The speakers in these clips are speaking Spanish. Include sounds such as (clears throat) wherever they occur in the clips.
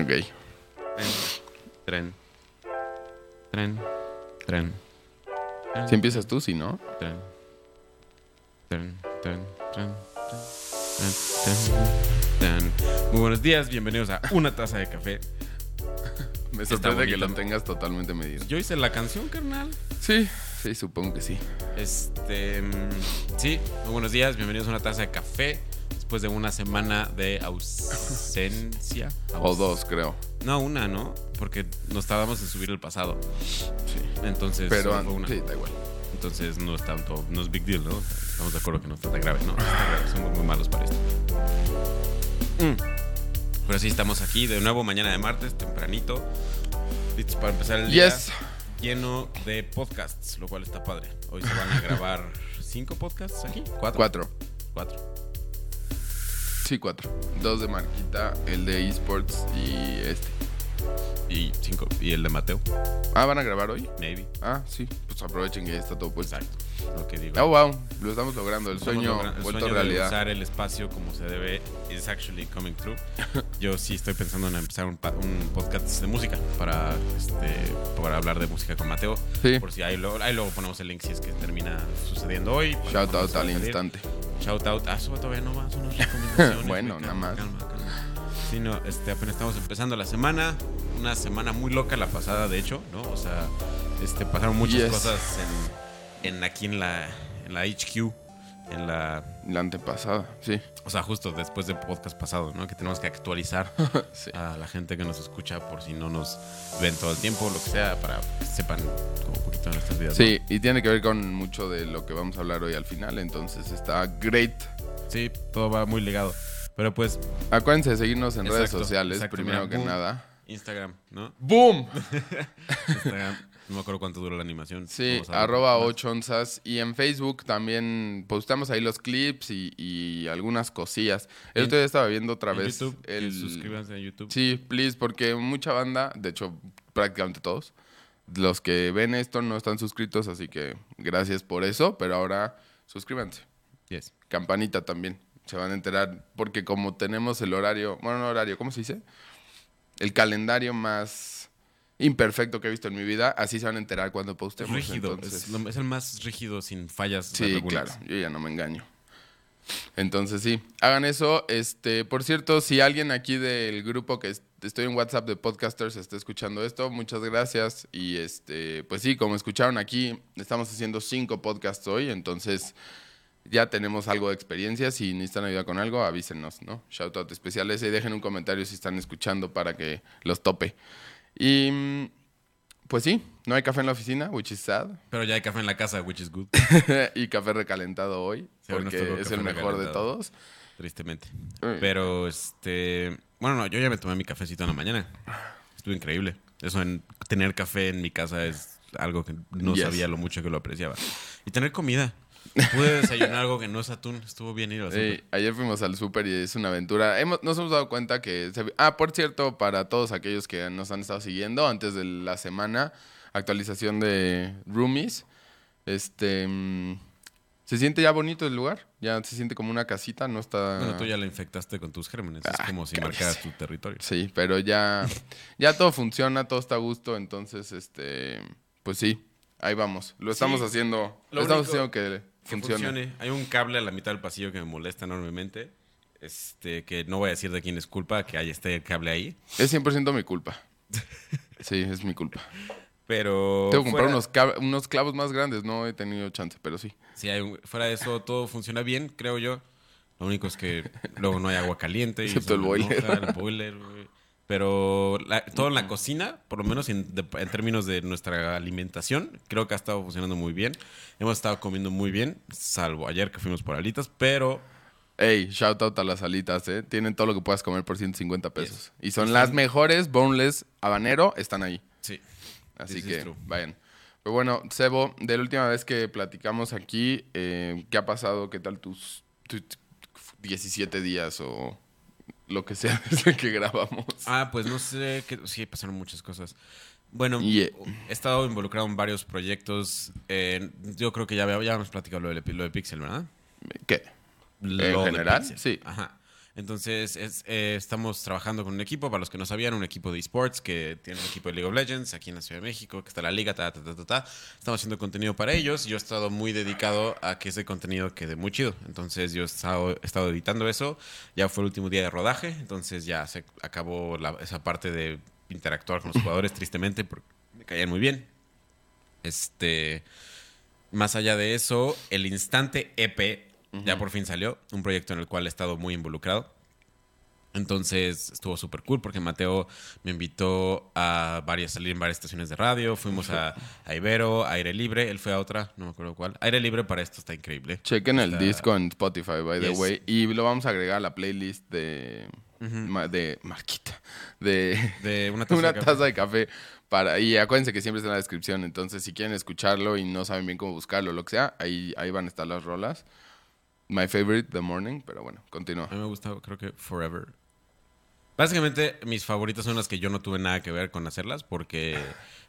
Ok. Tren. Tren. Tren. Tren. Si empiezas tú, si no. Tren. Tren. Tren. Tren. Tren. Tren. Tren. Muy buenos días, bienvenidos a Una Taza de Café. (laughs) Me sorprende que lo tengas totalmente medido. Yo hice la canción, carnal. Sí, sí, supongo que sí. Este. mm, Sí, muy buenos días, bienvenidos a Una Taza de Café. Después de una semana de ausencia. (laughs) O dos, creo. No, una, ¿no? Porque nos tardamos en subir el pasado. Sí. Entonces, Pero solo fue una. sí, da igual. Entonces no es tanto, no es big deal, ¿no? Estamos de acuerdo que no está tan grave, ¿no? No está grave, somos muy malos para esto. Mm. Pero sí, estamos aquí de nuevo mañana de martes, tempranito. Listos para empezar el día Yes. Lleno de podcasts, lo cual está padre. Hoy se van a (laughs) grabar cinco podcasts aquí. ¿Cuatro? Cuatro. Cuatro. Sí, cuatro. Dos de Marquita, el de esports y este. Y cinco. Y el de Mateo, Ah, ¿van a grabar hoy? maybe. Ah, sí. Pues aprovechen que ya está todo puesto. Exacto. Lo que digo. Oh, wow. Lo estamos logrando. El Estamos sueño logra- el vuelto sueño a de realidad. usar el espacio como se debe is actually coming true. (laughs) Yo sí estoy pensando en empezar un, un podcast de música para este para hablar de música con Mateo. Sí. Por si ahí luego, ahí luego ponemos el link si es que termina sucediendo hoy. Shout out al instante. Shout out. Ah, eso todavía no va, son unas recomendaciones. (laughs) Bueno, nada más. Calma, calma. Sí, no, este, apenas estamos empezando la semana. Una semana muy loca la pasada, de hecho, ¿no? O sea, este, pasaron muchas Yes. cosas en, en aquí en la, en la HQ, en la La antepasada, sí. o sea, justo después del podcast pasado, ¿no? Que tenemos que actualizar (laughs) Sí. a la gente que nos escucha por si no nos ven todo el tiempo, lo que sea, para que sepan como un poquito de nuestras vidas. ¿no? Sí, y tiene que ver con mucho de lo que vamos a hablar hoy al final. Entonces está great. Sí, todo va muy ligado. Pero pues, Acuérdense de seguirnos en redes Exacto, sociales, exacto, primero mira, que boom. nada. Instagram, ¿no? ¡Boom! (laughs) Instagram, no me acuerdo cuánto dura la animación. Sí, arroba más. 8 onzas. Y en Facebook también postamos ahí los clips y, y algunas cosillas. El En- otro día estaba viendo otra vez YouTube, el... suscríbanse a YouTube. Sí, please, porque mucha banda, de hecho, prácticamente todos, los que ven esto no están suscritos, así que gracias por eso, pero ahora suscríbanse. Yes. Campanita también. Se van a enterar porque como tenemos el horario, bueno, no horario, ¿cómo se dice? El calendario más imperfecto que he visto en mi vida, así se van a enterar cuando postemos. Rígido, entonces- es, el más rígido sin fallas Sí, regulares. claro, yo ya no me engaño. Entonces sí, hagan eso. Este, por cierto, si alguien aquí del grupo que es- estoy en WhatsApp de podcasters está escuchando esto, muchas gracias. Y este, pues sí, como escucharon aquí, estamos haciendo cinco podcasts hoy, entonces ya tenemos algo de experiencia. Si necesitan ayuda con algo, avísenos, ¿no? Shout out especial ese y dejen un comentario si están escuchando para que los tope. Y mm, pues sí, no hay café en la oficina, which is sad. Pero ya hay café en la casa, which is good, (laughs) y café recalentado hoy, Sí, porque tocó es el mejor de todos. tristemente. Uy. Pero este. Bueno, no, yo ya me tomé mi cafecito en la mañana. Estuvo increíble. Eso en tener café en mi casa es algo que no Yes. sabía lo mucho que lo apreciaba. Y tener comida. Pude desayunar algo que no es atún. Estuvo bien ir al ayer fuimos al súper y es una aventura. Hemos, nos hemos dado cuenta que... se- ah, por cierto, para todos aquellos que nos han estado siguiendo, antes de la semana, actualización de Roomies. Este... mm, se siente ya bonito el lugar. Ya se siente como una casita, no está... Bueno, tú ya la infectaste con tus gérmenes. Ah, es como si marcaras tu territorio. Sí, pero ya, ya todo funciona, todo está a gusto, entonces, este, pues sí, ahí vamos. Lo estamos Sí, haciendo, lo estamos único haciendo Que funcione. funcione. Hay un cable a la mitad del pasillo que me molesta enormemente. Este, que no voy a decir de quién es culpa que haya este cable ahí. Es 100% mi culpa. Sí, es mi culpa. Pero. Tengo que comprar fuera- unos, unos clavos más grandes, no he tenido chance, pero sí. Sí, hay un- fuera de eso todo funciona bien, creo yo. Lo único es que luego no hay agua caliente. y Excepto el boiler. enoja, el boiler, güey. Pero la- todo en la cocina, por lo menos en, de- en términos de nuestra alimentación, creo que ha estado funcionando muy bien. Hemos estado comiendo muy bien, salvo ayer que fuimos por alitas, pero Ey, shout out a las alitas, ¿eh? Tienen todo lo que puedas comer por 150 pesos. Y son las mejores, boneless, habanero, están ahí. sí. Así This is que vayan. Pero bueno, Sebo, de la última vez que platicamos aquí, eh, ¿qué ha pasado? ¿Qué tal tus, tus 17 días o lo que sea (laughs) desde que grabamos? Ah, pues no sé, que, sí, pasaron muchas cosas. Bueno, Yeah. he estado involucrado en varios proyectos. eh, yo creo que ya, ya hemos platicado lo de, lo de Pixel, ¿verdad? ¿Qué? Lo de general? Sí. Ajá. Entonces, es, eh, estamos trabajando con un equipo, para los que no sabían, un equipo de esports que tiene un equipo de League of Legends aquí en la Ciudad de México, que está la liga, ta, ta, ta, ta, ta. Estamos haciendo contenido para ellos yo he estado muy dedicado a que ese contenido quede muy chido. Entonces, yo he estado, editando eso. Ya fue el último día de rodaje, entonces ya se acabó esa parte de interactuar con los jugadores, tristemente, porque me caían muy bien. Este. Más allá de eso, el Instante EP ya por fin salió. Un proyecto en el cual he estado muy involucrado. Entonces estuvo súper cool porque Mateo me invitó a varias, salir en varias estaciones de radio. Fuimos a, a Ibero, Aire Libre. Él fue a otra, no me acuerdo cuál. Aire Libre para esto está increíble. Chequen el Está- disco en Spotify, by the Yes. way. Y lo vamos a agregar a la playlist de. ma- de Marquita. De. (laughs) De una taza una de café. taza de café. Para, y acuérdense que siempre está en la descripción. Entonces, si quieren escucharlo y no saben bien cómo buscarlo lo que sea, ahí, ahí van a estar las rolas. My favorite, The Morning. Pero bueno, continúa. A mí me gusta, creo que Forever. Básicamente, mis favoritas son las que yo no tuve nada que ver con hacerlas porque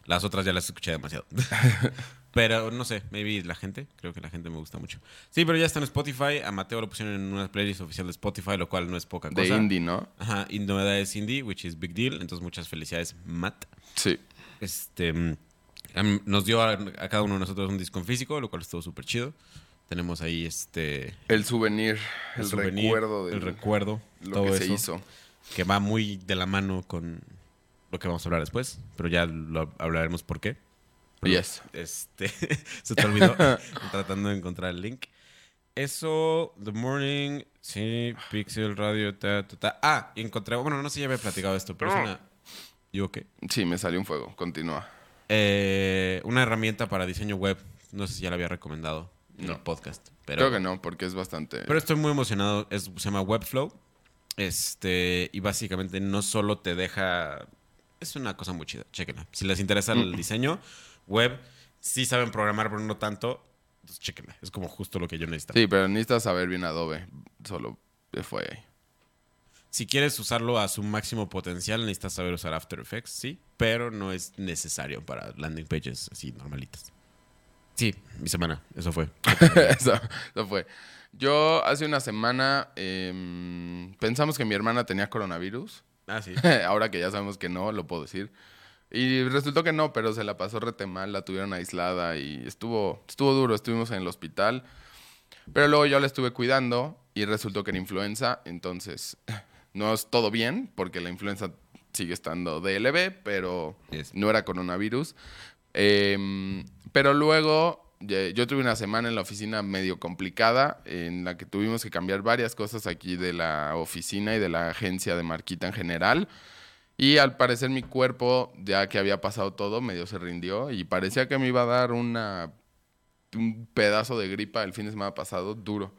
las otras ya las escuché demasiado. (laughs) pero no sé, maybe la gente, creo que la gente me gusta mucho. Sí, pero ya está en Spotify. A Mateo lo pusieron en una playlist oficial de Spotify, lo cual no es poca De cosa. indie, ¿no? Ajá, y novedades indie, which is big deal. Entonces, muchas felicidades, Matt. Sí. Este, mm, nos dio a, a cada uno de nosotros un disco en físico, lo cual estuvo súper chido. Tenemos ahí este... El souvenir, el, souvenir, recuerdo de el recuerdo, lo todo que se eso, hizo. que va muy de la mano con lo que vamos a hablar después, pero ya lo hablaremos por qué. Pero, Yes. Este, (laughs) se te olvidó (laughs) tratando de encontrar el link. Eso, The Morning, sí, Pixel Radio, ta, ta, ta. Ah, encontré, bueno, no sé si ya había platicado esto, pero es una... ¿Yo qué? Sí, me salió un fuego. Continúa. Eh, una herramienta para diseño web. No sé si ya la había recomendado en No. el podcast. Pero, Creo que no, porque es bastante. pero estoy muy emocionado. Es, se llama Webflow. Este, y básicamente no solo te deja. Es una cosa muy chida. Chéquenla. Si les interesa el diseño web, sí saben programar, pero no tanto. Entonces, chéquenla. Es como justo lo que yo necesitaba. Sí, pero necesitas saber bien Adobe. Solo fue ahí. Si quieres usarlo a su máximo potencial, necesitas saber usar After Effects, sí, pero no es necesario para landing pages así normalitas. Sí, mi semana, eso fue. (laughs) eso, eso fue. Yo hace una semana em, pensamos que mi hermana tenía coronavirus. Ah, sí. (laughs) Ahora que ya sabemos que no, lo puedo decir. Y resultó que no, pero se la pasó rete mal, la tuvieron aislada y estuvo, estuvo duro, estuvimos en el hospital. Pero luego yo la estuve cuidando y resultó que era influenza, entonces (laughs) no es todo bien, porque la influenza sigue estando DLB, pero Yes. no era coronavirus. Em, pero luego yo tuve una semana en la oficina medio complicada, en la que tuvimos que cambiar varias cosas aquí de la oficina y de la agencia de Marquita en general. Y al parecer mi cuerpo, ya que había pasado todo, medio se rindió y parecía que me iba a dar una, un pedazo de gripa el fin de semana pasado, duro.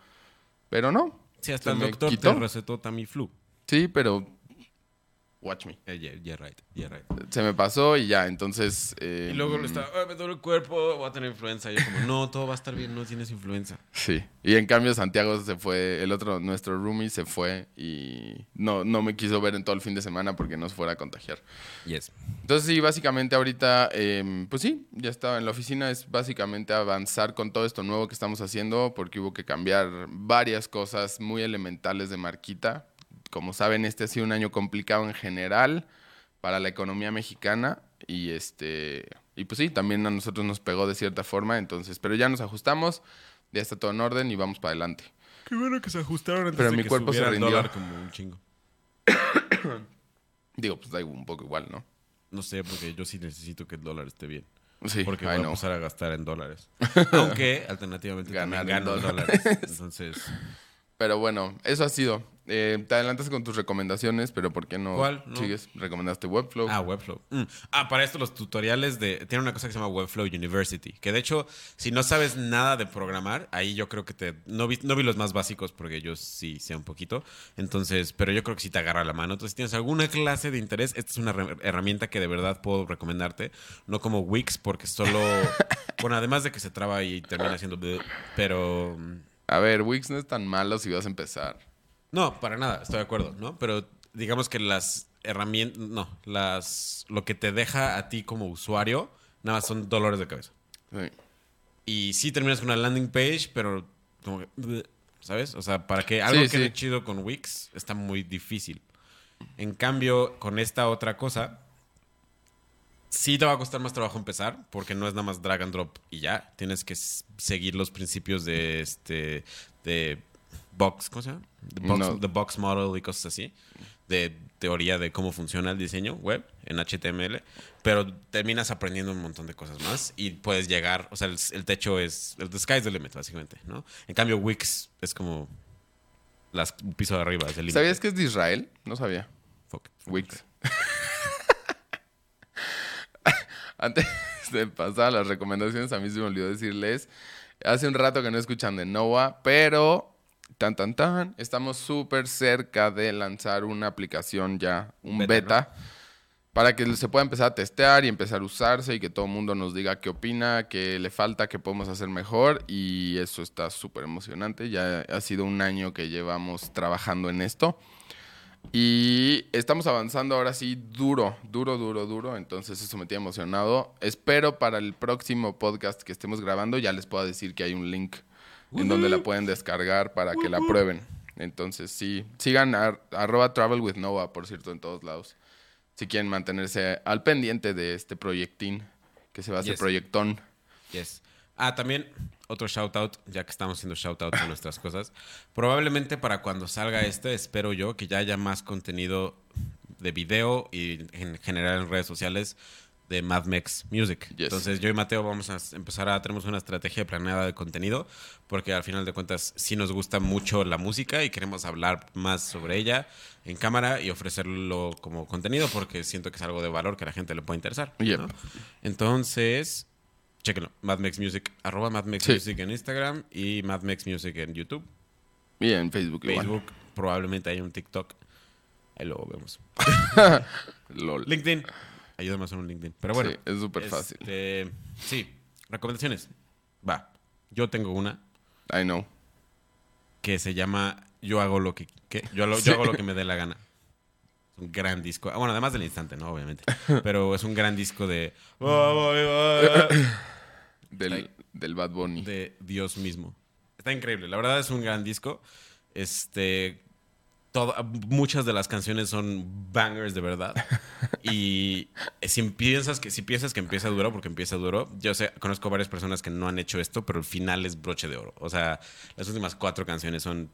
Pero no. Sí, hasta el doctor quitó. te recetó Tamiflu. Sí, pero... Watch me. Eh, yeah, yeah, right, yeah, right. Se me pasó y ya, entonces... eh, Y luego le está, "Ay, me duele el cuerpo, voy a tener influenza. Y yo como, no, todo va a estar bien, no tienes influenza. Sí. Y en cambio Santiago se fue, el otro, nuestro roomie se fue y no, no me quiso ver en todo el fin de semana porque nos fuera a contagiar. Yes. Entonces sí, básicamente ahorita, em, pues sí, ya estaba en la oficina, es básicamente avanzar con todo esto nuevo que estamos haciendo porque hubo que cambiar varias cosas muy elementales de Marquita. Como saben, este ha sido un año complicado en general para la economía mexicana y este y pues sí, también a nosotros nos pegó de cierta forma, entonces, pero ya nos ajustamos, ya está todo en orden y vamos para adelante. Qué bueno que se ajustaron antes Pero de mi que cuerpo se rindió. dólar como un chingo. (coughs) Digo, pues da un poco igual, ¿no? No sé, porque yo sí necesito que el dólar esté bien. Sí, Porque voy a empezar a gastar en dólares. (laughs) Aunque, alternativamente, Ganar también gano en dólares. dólares. Entonces, Pero bueno, eso ha sido. Eh, te adelantas con tus recomendaciones, pero ¿por qué no ¿Cuál? No. sigues? Recomendaste Webflow. Ah, Webflow. Mm. Ah, para esto los tutoriales de... Tiene una cosa que se llama Webflow University. Que de hecho, si no sabes nada de programar, ahí yo creo que te... No vi, no vi los más básicos porque yo sí sé un poquito. Entonces, pero yo creo que sí te agarra la mano. Entonces, si tienes alguna clase de interés, esta es una herramienta que de verdad puedo recomendarte. No como Wix, porque solo... (laughs) bueno, además de que se traba y termina siendo... Pero... mm, A ver, Wix no es tan malo si vas a empezar. No, para nada, estoy de acuerdo, ¿no? Pero digamos que las herramientas, no, las, lo que te deja a ti como usuario, nada más son dolores de cabeza. Sí. Y sí terminas con una landing page, pero como que, ¿sabes? O sea, para que algo Sí, quede sí. chido con Wix está muy difícil. En cambio, con esta otra cosa, sí te va a costar más trabajo empezar, porque no es nada más drag and drop y ya. Tienes que seguir los principios de este de box, ¿cómo se llama? The box, No. the box model y cosas así. De teoría de cómo funciona el diseño web en HTML, pero terminas aprendiendo un montón de cosas más y puedes llegar, o sea, el, el techo es, el the sky's the limit, básicamente, ¿no? En cambio, Wix es como las, un piso de arriba, es el. ¿Sabías que es de Israel? No sabía. Fuck. Wix. (laughs) Antes de pasar a las recomendaciones, a mí se me olvidó decirles, hace un rato que no escuchan de Noah, pero tan tan tan, estamos súper cerca de lanzar una aplicación ya, un Beta, beta, para que se pueda empezar a testear y empezar a usarse y que todo el mundo nos diga qué opina, qué le falta, qué podemos hacer mejor y eso está súper emocionante. Ya ha sido un año que llevamos trabajando en esto. Y estamos avanzando ahora sí duro, duro, duro, duro. Entonces eso me tiene emocionado. Espero para el próximo podcast que estemos grabando ya les pueda decir que hay un link en donde la pueden descargar para que la prueben. Entonces sí, sigan a, arroba travel with Noah, por cierto, en todos lados. Si quieren mantenerse al pendiente de este proyectín que se va a hacer Yes. proyectón. Yes. Ah, también otro shout out, ya que estamos haciendo shout out a nuestras cosas. Probablemente para cuando salga este, espero yo que ya haya más contenido de video y en general en redes sociales de Mad Max Music. Yes. Entonces yo y Mateo vamos a empezar a tenemos una estrategia planeada de contenido porque al final de cuentas sí nos gusta mucho la música y queremos hablar más sobre ella en cámara y ofrecerlo como contenido porque siento que es algo de valor que a la gente le puede interesar. Yep. ¿no? Entonces, Chéquenlo. Mad Max Music. Arroba Mad Max Sí. Music en Instagram y Mad Max Music en YouTube. Y en Facebook, igual. Facebook. Probablemente hay un TikTok. Ahí luego vemos. (laughs) LOL. LinkedIn. Ayúdame a hacer un LinkedIn. Pero bueno. Sí, es súper fácil. este, Sí. Recomendaciones. Va. Yo tengo una I know. que se llama Yo hago lo que. Yo, lo- yo Sí. hago lo que me dé la gana. Es un gran disco. Ah, Bueno, además del instante, ¿no? Obviamente. Pero es un gran disco de... Del, del Bad Bunny. de Dios mismo. Está increíble. La verdad es un gran disco. Este. Muchas de las canciones son bangers de verdad. (laughs) y si piensas que, si piensas que empieza duro, porque empieza duro, yo sé, conozco varias personas que no han hecho esto, pero el final es broche de oro. O sea, las últimas cuatro canciones son.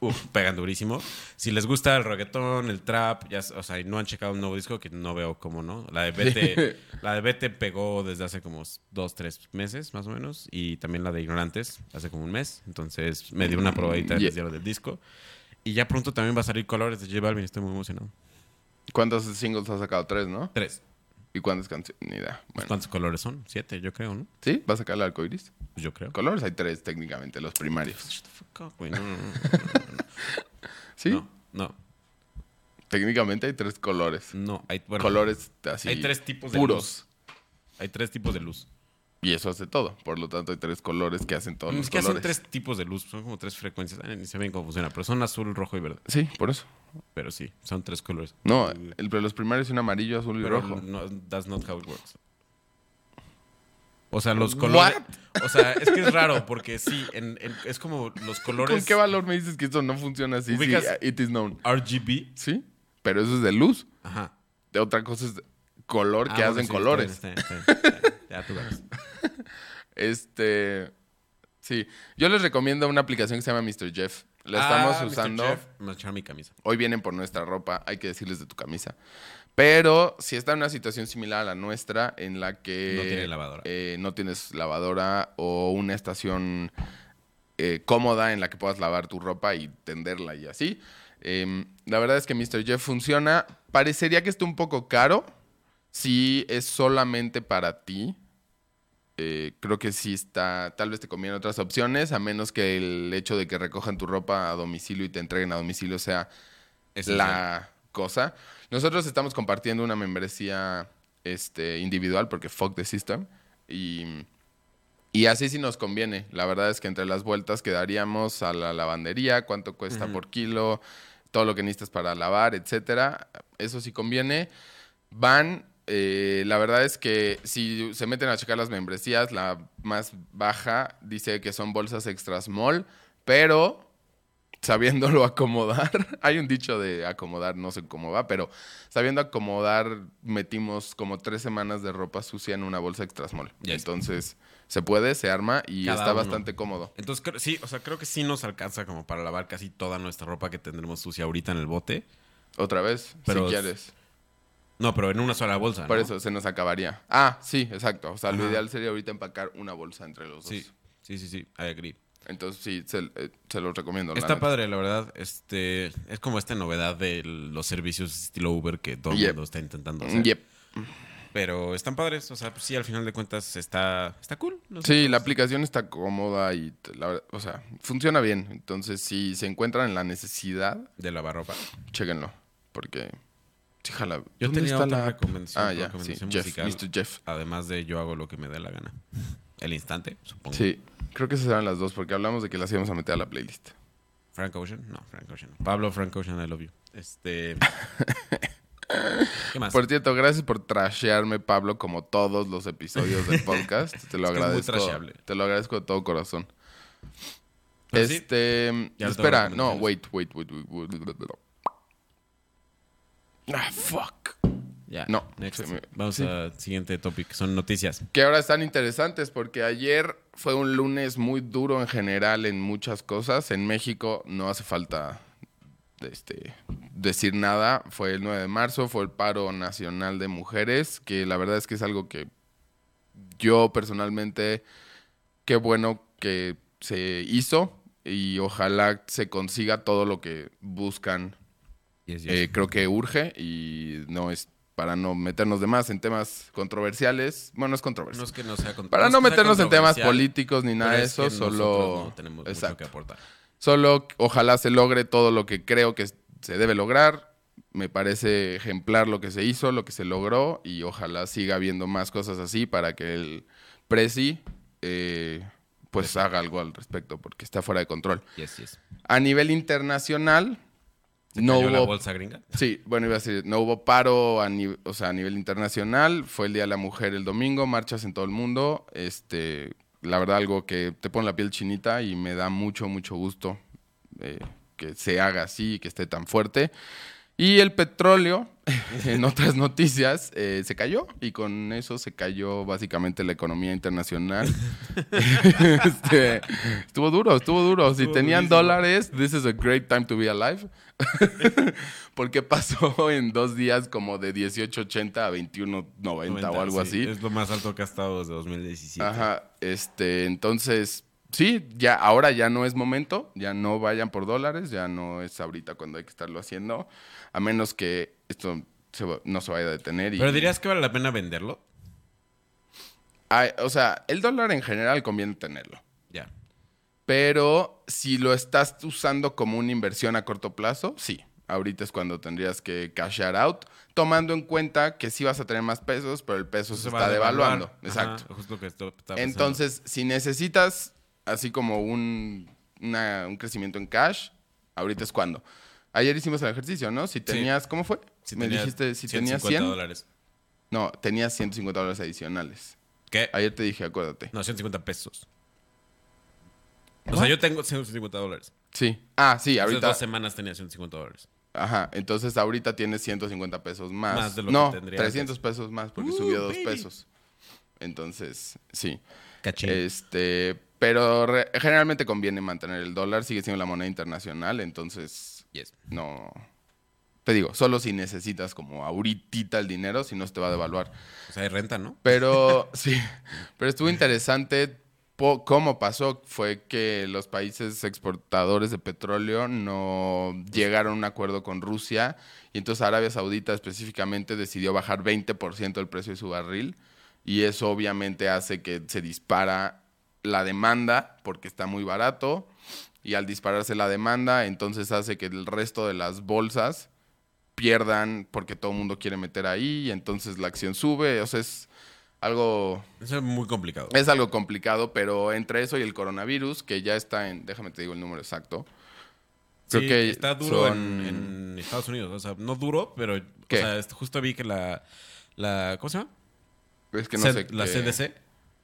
Uf, pegan durísimo. Si les gusta el reggaetón, el trap, ya, o sea, y no han checado un nuevo disco, que no veo cómo no. La de Vete, la de Vete pegó desde hace como dos, tres meses, más o menos. Y también la de Ignorantes, hace como un mes. Entonces me dio una probadita Yeah. del disco. Y ya pronto también va a salir Colores de J Balvin. Estoy muy emocionado. ¿Cuántos singles ha sacado? Tres, ¿no? Tres. ¿Y cuántas canciones? Ni idea. Bueno. ¿Cuántos colores son? Siete, yo creo, ¿no? ¿Sí? ¿Va a sacar el? Pues yo creo. Colores hay tres técnicamente, los primarios. Shut the fuck up, güey. No, no, no, (laughs) ¿Sí? no. No, Técnicamente hay tres colores. no. Hay, bueno, colores así. hay tres tipos de puros. luz. Hay tres tipos de luz. Y eso hace todo. Por lo tanto, hay tres colores que hacen todos es los que colores. hacen tres tipos de luz. Son como tres frecuencias. Ay, ni sé bien cómo funciona. Pero son azul, rojo y verde. Sí, por eso. Pero sí, son tres colores. No, el, pero los primarios son amarillo, azul y Pero rojo. no, that's not how it works. O sea, los colores. What? O sea, es que es raro porque sí, en- en- es como los colores ¿Con qué valor me dices que esto no funciona así? Sí, it is known. RGB. Sí, pero eso es de luz. Ajá. De otra cosa es color que Ah, hacen bueno, sí, colores. está bien, está bien, está bien. Ya tú verás. (laughs) Este. Sí. Yo les recomiendo una aplicación que se llama Mr. Jeff. La estamos Ah, Mr. usando. Jeff, me echar mi camisa. Hoy vienen por nuestra ropa, hay que decirles de tu camisa. Pero si está en una situación similar a la nuestra, en la que No tiene lavadora. eh, no tienes lavadora o una estación eh, cómoda en la que puedas lavar tu ropa y tenderla y así. em, la verdad es que Mr. Jeff funciona. Parecería que esté un poco caro. Si es solamente para ti, eh, creo que sí está, tal vez te conviene otras opciones, a menos que el hecho de que recojan tu ropa a domicilio y te entreguen a domicilio sea Esencial. la cosa. Nosotros estamos compartiendo una membresía este, individual porque fuck the system. Y, y así sí nos conviene. La verdad es que entre las vueltas quedaríamos a la lavandería, cuánto cuesta por kilo, todo lo que necesitas para lavar, etcétera. Eso sí conviene. Van, eh, la verdad es que si se meten a checar las membresías, la más baja dice que son bolsas extra small, Pero sabiéndolo (laughs) acomodar, hay un dicho de acomodar, no sé cómo va, pero sabiendo acomodar, metimos como tres semanas de ropa sucia en una bolsa extra small. Ya está. Entonces, se puede, se arma y Cada está uno. bastante cómodo. Entonces, creo- sí, o sea, creo que sí nos alcanza como para lavar casi toda nuestra ropa que tendremos sucia ahorita en el bote. Otra vez, Pero si es- quieres. No, pero en una sola bolsa. Por ¿no? eso se nos acabaría. Ah, sí, exacto. O sea, lo ideal sería ahorita empacar una bolsa entre los dos. Sí, sí, sí, I agree. Entonces, sí, se, eh, se los recomiendo. Está padre, la verdad. Este, es como esta novedad de los servicios estilo Uber que todo el Yep. mundo está intentando hacer. Yep. Pero están padres, o sea, pues sí, al final de cuentas está, está cool. No sé, Sí, la aplicación está cómoda y, la o sea, funciona bien. Entonces, si se encuentran en la necesidad, De lavar ropa. chéquenlo. Porque, sí, jala. Yo ¿Dónde tenía otra la- recomendación, Ah, ya, sí, recomendación Jeff. Mr. Jeff. Además de yo hago lo que me dé la gana. El instante, supongo. Sí, creo que esas eran las dos, porque hablamos de que las íbamos a meter a la playlist. Frank Ocean, no, Frank Ocean. Pablo Frank Ocean, I love you. Este. ¿Qué más? Por cierto, gracias por trashearme, Pablo, como todos los episodios del podcast. Te lo Es muy agradezco. trasheable. te lo agradezco de todo corazón. Pero este. Espera, no, wait, wait, wait, wait, wait. Ah, fuck. ya. no, Next. se me- Vamos sí. al siguiente topic. Son noticias. Que ahora están interesantes porque ayer fue un lunes muy duro en general en muchas cosas. En México no hace falta este, decir nada. Fue el 9 de marzo, fue el paro nacional de mujeres, que la verdad es que es algo que yo personalmente, qué bueno que se hizo y ojalá se consiga todo lo que buscan Yes, yes. eh, creo que urge y no es para no meternos de más en temas controversiales. Bueno, no es no controversial. es que no sea para no meternos en temas políticos ni nada de es eso, solo no tenemos mucho exacto. que aportar. Solo ojalá se logre todo lo que creo que se debe lograr. Me parece ejemplar lo que se hizo, lo que se logró y ojalá siga habiendo más cosas así para que el Prezi eh, pues haga algo al respecto porque está fuera de control. Yes, yes. A nivel internacional no ¿Cayó la hubo bolsa gringa? Sí, bueno, iba a decir, no hubo paro a, ni- o sea, a nivel internacional, fue el Día de la Mujer el domingo, marchas en todo el mundo, este, la verdad algo que te pone la piel chinita y me da mucho, mucho gusto eh, que se haga así y que esté tan fuerte. Y el petróleo, (laughs) en otras noticias, eh, se cayó y con eso se cayó básicamente la economía internacional. (laughs) Este, estuvo duro, estuvo duro. Si Estuvo tenían durísimo. dólares, this is a great time to be alive. (laughs) Porque pasó en dos días como de 18.80 a 21.90 o algo sí, así. Es lo más alto que ha estado desde 2017. Ajá, este, entonces, sí, ya, ahora ya no es momento, ya no vayan por dólares, ya no es ahorita cuando hay que estarlo haciendo, a menos que esto se no se vaya a detener. Y, Pero dirías que vale la pena venderlo? O sea, el dólar en general conviene tenerlo, Ya. pero si lo estás usando como una inversión a corto plazo, sí. Ahorita es cuando tendrías que cashear out, tomando en cuenta que sí vas a tener más pesos, pero el peso se, está devaluando. Ajá, Exacto. justo que esto- pensando. Entonces, si necesitas así como un, una- un crecimiento en cash, ahorita es cuando. Ayer hicimos el ejercicio, ¿no? Si tenías, ¿cómo fue? Si Me dijiste, si tenías 150 100. dólares. No, tenías 150 dólares adicionales. ¿Qué? Ayer te dije, acuérdate. No, 150 pesos. O sea, yo tengo 150 dólares. Sí. Ah, sí, Hace ahorita. dos semanas tenía 150 dólares. Ajá, entonces ahorita tienes 150 pesos más. Más de lo no, que tendría 300 pesos más porque Uh, subió dos baby. pesos. Entonces, sí. Cachín. Este, pero re- generalmente conviene mantener el dólar, sigue siendo la moneda internacional, entonces Yes. no. Te digo, solo si necesitas como ahorita el dinero, si no se te va a devaluar. O sea, hay renta, ¿no? Pero (laughs) sí, pero estuvo interesante cómo pasó. Fue que los países exportadores de petróleo no llegaron a un acuerdo con Rusia y entonces Arabia Saudita específicamente decidió bajar 20% el precio de su barril y eso obviamente hace que se dispara la demanda porque está muy barato y al dispararse la demanda entonces hace que el resto de las bolsas pierdan porque todo el mundo quiere meter ahí y entonces la acción sube, o sea, es algo es muy complicado. es algo complicado, pero entre eso y el coronavirus que ya está en, déjame te digo el número exacto. Creo Sí, que está duro son- en, en Estados Unidos. O sea, no duro, pero. ¿Qué? O sea, justo vi que la, la. ¿Cómo se llama? es que no C- sé la CDC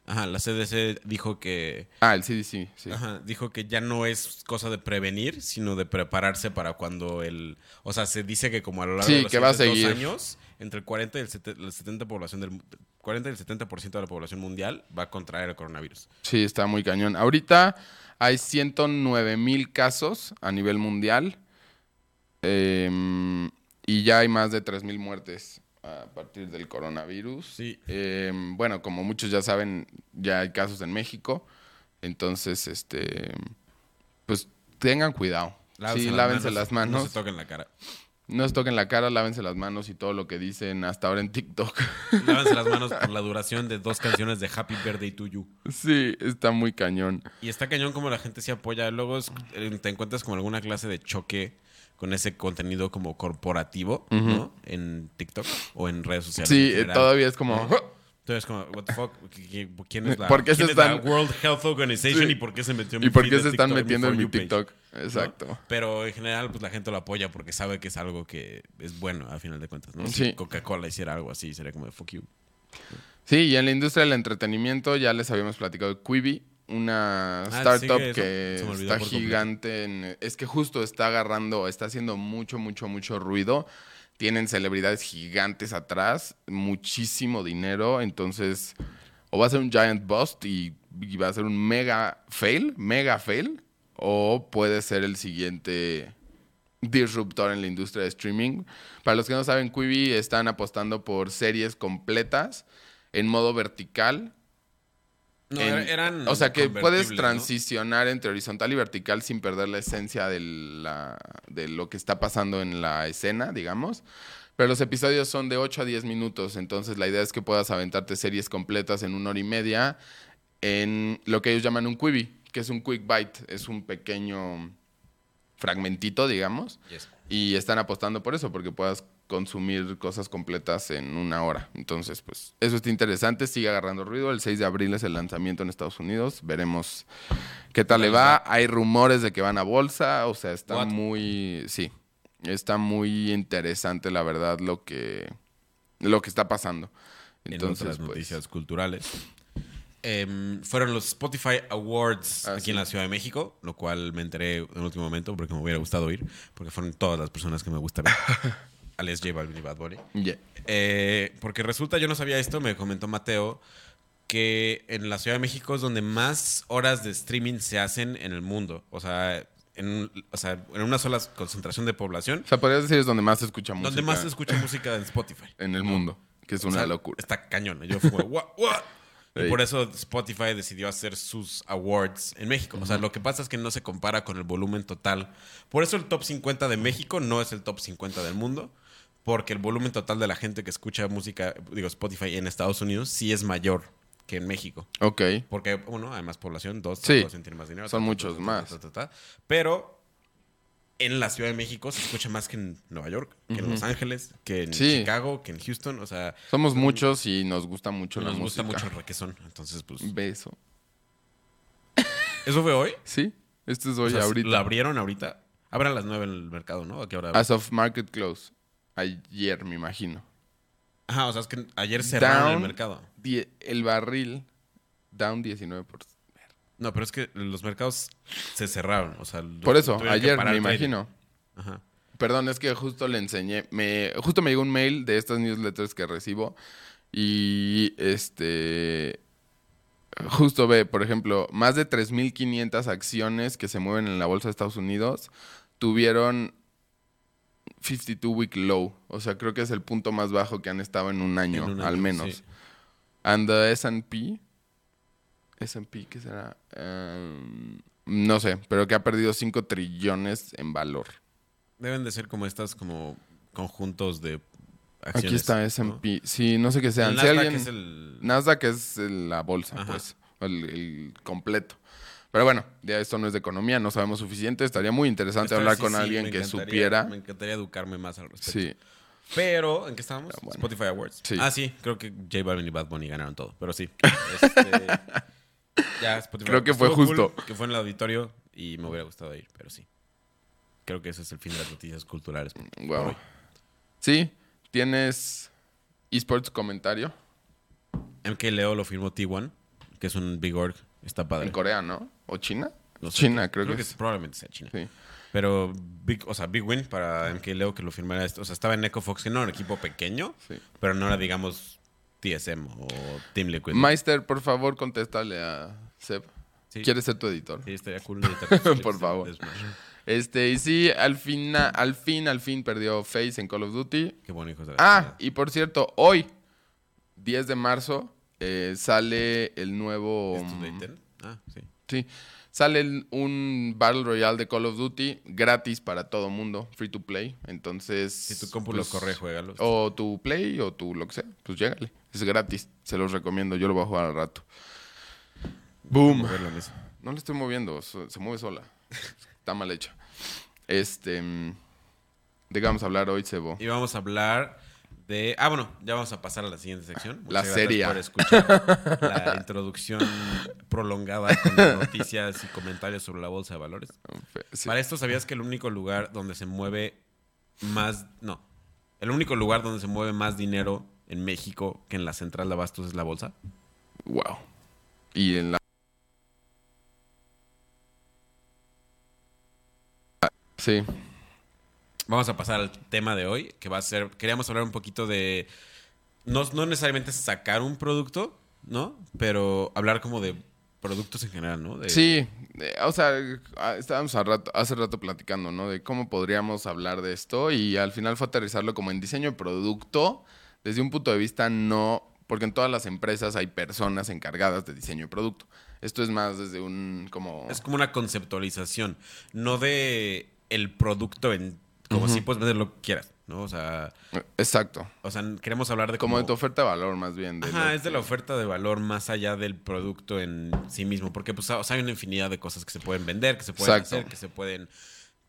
Ajá, la CDC dijo que Ah, el CDC, sí. Ajá, dijo que ya no es cosa de prevenir, sino de prepararse para cuando el... O sea, se dice que como a lo largo Sí, de los que va a seguir. años, entre el 40 y el, sete- el 70 población del 40 y el 70% de la población mundial va a contraer el coronavirus. Sí, está muy cañón. Ahorita hay 109 mil casos a nivel mundial em, y ya hay más de 3 mil muertes a partir del coronavirus. Sí. Em, bueno, como muchos ya saben, ya hay casos en México. Entonces, este, pues tengan cuidado. sí, lávense las manos. No se toquen la cara. No se toquen la cara, lávense las manos y todo lo que dicen hasta ahora en TikTok. (laughs) Lávense las manos por la (laughs) duración de dos canciones de Happy Birthday to You. sí, está muy cañón. Y está cañón como la gente se apoya. Luego es- eh, te encuentras como alguna clase de choque con ese contenido como corporativo, ¿no? En TikTok o en redes sociales. Sí, todavía es como... Entonces, como, what the fuck, ¿Qui- qui- ¿quién es la, ¿Por qué se quién es la están- World Health Organization Sí. y por qué se metió en mi ¿Y por qué se están metiendo en mi page? TikTok? ¿no? Exacto. Pero en general, pues la gente lo apoya porque sabe que es algo que es bueno, a final de cuentas, ¿no? Sí. Si Coca-Cola hiciera algo así, sería como de fuck you. Sí, y en la industria del entretenimiento ya les habíamos platicado de Quibi, una Ah, startup que está gigante. En, es que justo está agarrando, está haciendo mucho, mucho, mucho ruido. Tienen celebridades gigantes atrás, muchísimo dinero. Entonces, o va a ser un giant bust y, y va a ser un mega fail, mega fail, o puede ser el siguiente disruptor en la industria de streaming. Para los que no saben, Quibi están apostando por series completas en modo vertical. No, en- eran o sea, que puedes transicionar entre horizontal y vertical sin perder la esencia de, la- de lo que está pasando en la escena, digamos. Pero los episodios son de 8 a 10 minutos, entonces la idea es que puedas aventarte series completas en una hora y media en lo que ellos llaman un quibi, que es un quick bite, es un pequeño fragmentito, digamos. Yes. Y están apostando por eso, porque puedas consumir cosas completas en una hora. Entonces, pues, eso está interesante, sigue agarrando ruido. El 6 de abril es el lanzamiento en Estados Unidos. Veremos qué tal le va. Hay rumores de que van a bolsa, o sea, está What? muy. Sí. Está muy interesante, la verdad, lo que. lo que está pasando. Entonces, en otras pues, noticias culturales. Em, fueron los Spotify Awards Ah, aquí sí. en la Ciudad de México, lo cual me enteré en el último momento porque me hubiera gustado ir, porque fueron todas las personas que me gustaron. (laughs) alias J Balvin y Bad Bunny. yeah. Eh, porque resulta, yo no sabía esto, me comentó Mateo, que en la Ciudad de México es donde más horas de streaming se hacen en el mundo. O sea, en, o sea, en una sola concentración de población, O sea, podrías decir es donde más se escucha música. donde más se escucha música en Spotify. En el mundo, que es O una sea, locura. Está cañón. Yo fui "What? What?". Y Sí. por eso Spotify decidió hacer sus awards en México. O sea, lo que pasa es que no se compara con el volumen total. Por eso el top 50 de México no es el top 50 del mundo. Porque el volumen total de la gente que escucha música, digo, Spotify en Estados Unidos, sí es mayor que en México. Ok. Porque, uno, hay más población, dos, Sí. tiene más dinero. Son ta, muchos ta, más. ta. Pero en la Ciudad de México se escucha más que en Nueva York, que en Los Ángeles, que en Sí. Chicago, que en Houston. O sea, Somos muchos y nos gusta mucho nos la gusta música. mucho el requesón. Entonces, pues. Beso. ¿Eso fue hoy? Sí, esto es O hoy, sea, ahorita. ¿Lo abrieron ahorita? Abran las 9 en el mercado, ¿no? ¿A qué hora? As of market close. Ayer, me imagino. Ajá, o sea, es que ayer cerraron el Down. mercado. Die- el barril down 19%. No, pero es que los mercados se cerraron. O sea, Por eso, ayer, me el imagino. Ajá. Perdón, es que justo le enseñé. Me, justo me llegó un mail de estas newsletters que recibo. Y este. Justo ve, por ejemplo, más de 3.500 acciones que se mueven en la bolsa de Estados Unidos tuvieron 52 week low. O sea, creo que es el punto más bajo que han estado en un año, En un al menos. sí. And the S&P. S&P, ¿qué será? Um, no sé, pero que ha perdido 5 trillones en valor. Deben de ser como estas, como conjuntos de acciones. Aquí está ¿no? S&P. Sí, no sé qué El sean. Si Nasdaq alguien... es el... Nasdaq es el- la bolsa, Ajá. pues, el, el completo. Pero bueno, ya esto no es de economía, no sabemos suficiente. Estaría muy interesante hablar sí, con sí, alguien me que encantaría- supiera. Me encantaría educarme más al respecto. Sí, Pero, ¿en qué estábamos? Pero bueno. Spotify Awards. Sí. Ah, sí, creo que J Balvin y Bad Bunny ganaron todo, pero sí. (laughs) Este, ya, Spotify Creo que fue Estuvo justo. cool que fue en el auditorio y me hubiera gustado ir, pero sí. Creo que ese es el fin de las noticias culturales. por wow. hoy. Sí, tienes esports comentario. MK Leo lo firmó T1 que es un Big Org. Está padre. En Corea, ¿no? ¿O China? No sé, China, creo, que, es. probablemente sea China. Sí. Pero, big, o sea, Big Win para MK Leo que lo firmara esto. O sea, estaba en Echo Fox, que no era un equipo pequeño, Sí. pero no era, digamos, TSM o Team Liquid. Meister, por favor, contéstale a Seb. Sí. ¿Quieres ser tu editor? Sí, estaría cool. (laughs) editar tus Por favor. Este, y sí, al fin, al fin, al fin perdió Face en Call of Duty. Qué bueno, hijos de la Ah, y por cierto, hoy, 10 de marzo, eh, sale el nuevo... ¿Esto es de Intel? Ah, sí. Sí, sale un Battle Royale de Call of Duty gratis para todo mundo, free to play. Entonces... Si tu compu pues, lo corre, juégalo. O tu Play o tu lo que sea, pues llégale. Es gratis, se los recomiendo, yo lo voy a jugar al rato. Boom. No le estoy moviendo, se mueve sola. Está mal hecha. Este. mm, ¿De qué vamos a hablar hoy, Sebo? Y vamos a hablar de. Ah, bueno, ya vamos a pasar a la siguiente sección. La gracias serie. por escuchar la (laughs) introducción prolongada con noticias y comentarios sobre la bolsa de valores. Sí. Para esto, ¿sabías que el único lugar donde se mueve más. No. El único lugar donde se mueve más dinero en México que en la central de abastos es la bolsa? Wow. Y en la. Sí. Vamos a pasar al tema de hoy, que va a ser. Queríamos hablar un poquito de. No, no necesariamente sacar un producto, ¿no? Pero hablar como de productos en general, ¿no? De- Sí, eh, o sea, ah, estábamos rato- hace rato platicando, ¿no? De cómo podríamos hablar de esto y al final fue aterrizarlo como en diseño de producto desde un punto de vista no, porque en todas las empresas hay personas encargadas de diseño de producto. Esto es más desde un como... Es como una conceptualización, no de el producto en. Como si puedes vender lo que quieras, ¿no? O sea, Exacto. o sea queremos hablar de Como de tu oferta de valor más bien. de Ajá, es de la oferta de valor más allá del producto en sí mismo. Porque pues o sea, hay una infinidad de cosas que se pueden vender, que se pueden Exacto. hacer, que se pueden.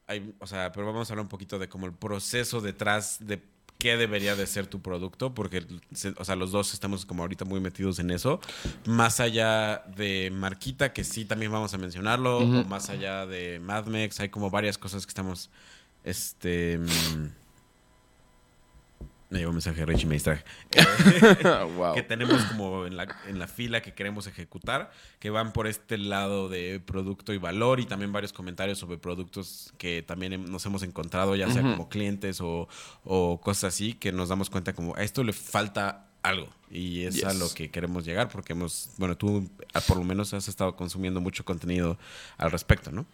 Hay, o sea, pero vamos a hablar un poquito de como el proceso detrás de qué debería de ser tu producto, porque o sea, los dos estamos como ahorita muy metidos en eso. Más allá de Marquita, que sí también vamos a mencionarlo, o más allá de MadMex, hay como varias cosas que estamos. Este. mm, Me llegó un mensaje de Richie me distraje. (laughs) wow. que tenemos como en la, en la fila que queremos ejecutar, que van por este lado de producto y valor y también varios comentarios sobre productos que también nos hemos encontrado, ya sea como clientes o, o cosas así, que nos damos cuenta como a esto le falta algo y es a lo que queremos llegar porque hemos, bueno, tú ah, por lo menos has estado consumiendo mucho contenido al respecto, ¿no?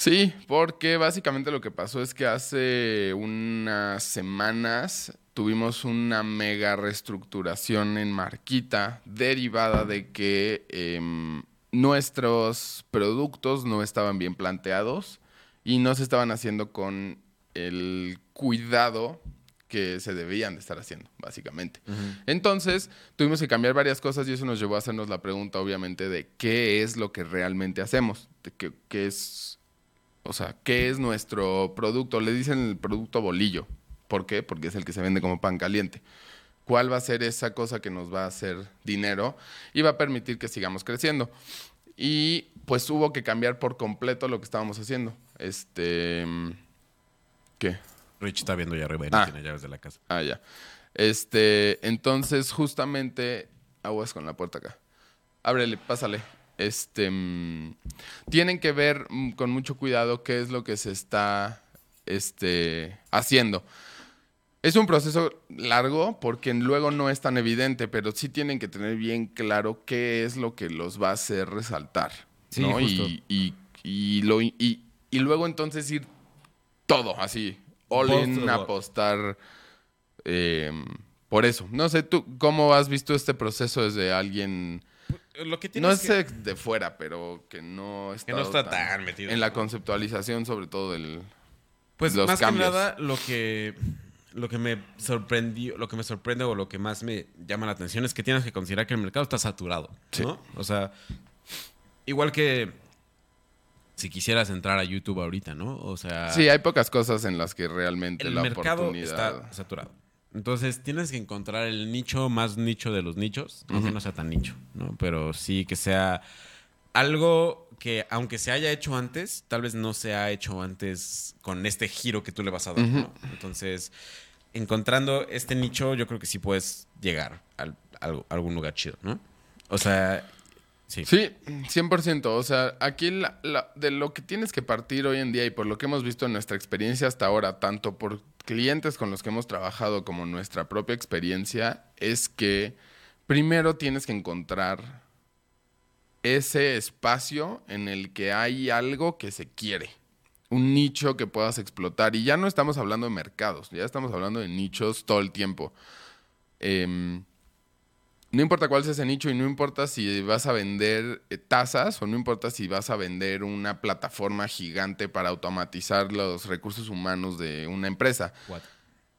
Sí, porque básicamente lo que pasó es que hace unas semanas tuvimos una mega reestructuración en Marquita derivada de que em, nuestros productos no estaban bien planteados y no se estaban haciendo con el cuidado que se debían de estar haciendo, básicamente. Entonces, tuvimos que cambiar varias cosas y eso nos llevó a hacernos la pregunta, obviamente, de qué es lo que realmente hacemos, de qué, qué es o sea, ¿qué es nuestro producto? Le dicen el producto bolillo. ¿Por qué? Porque es el que se vende como pan caliente. ¿Cuál va a ser esa cosa que nos va a hacer dinero y va a permitir que sigamos creciendo? Y pues hubo que cambiar por completo lo que estábamos haciendo. Este. ¿Qué? Rich está viendo allá arriba y no Ah. tiene llaves de la casa. Ah, ya. Este, entonces, justamente. Aguas con la puerta acá. Ábrele, pásale. Este. mm, tienen que ver mm, con mucho cuidado qué es lo que se está este, haciendo. Es un proceso largo porque luego no es tan evidente, pero sí tienen que tener bien claro qué es lo que los va a hacer resaltar. Sí, ¿no? justo. Y, y, y lo, y, y luego entonces ir todo así, all in, what? apostar eh, por eso. No sé, tú, ¿cómo has visto este proceso desde alguien... Lo que No es que- de fuera, pero que no Que no estado está tan metido. En la conceptualización, sobre todo del... Pues los más cambios. que nada lo que lo que me sorprendió, lo que me sorprende o lo que más me llama la atención es que tienes que considerar que el mercado está saturado, Sí. ¿no? O sea, igual que si quisieras entrar a YouTube ahorita, ¿no? O sea, Sí, hay pocas cosas en las que realmente el la mercado oportunidad... está saturado. Entonces tienes que encontrar el nicho más nicho de los nichos, aunque no sea tan nicho, ¿no? Pero sí que sea algo que, aunque se haya hecho antes, tal vez no se ha hecho antes con este giro que tú le vas a dar, ¿no? Entonces, encontrando este nicho, yo creo que sí puedes llegar al- al- a algún lugar chido, ¿no? O sea, Sí. Sí, 100%. O sea, aquí la- la- de lo que tienes que partir hoy en día y por lo que hemos visto en nuestra experiencia hasta ahora, tanto por clientes con los que hemos trabajado como nuestra propia experiencia, es que primero tienes que encontrar ese espacio en el que hay algo que se quiere. Un nicho que puedas explotar. Y ya no estamos hablando de mercados, ya estamos hablando de nichos todo el tiempo. Em, no importa cuál sea ese nicho y no importa si vas a vender eh, tazas o no importa si vas a vender una plataforma gigante para automatizar los recursos humanos de una empresa.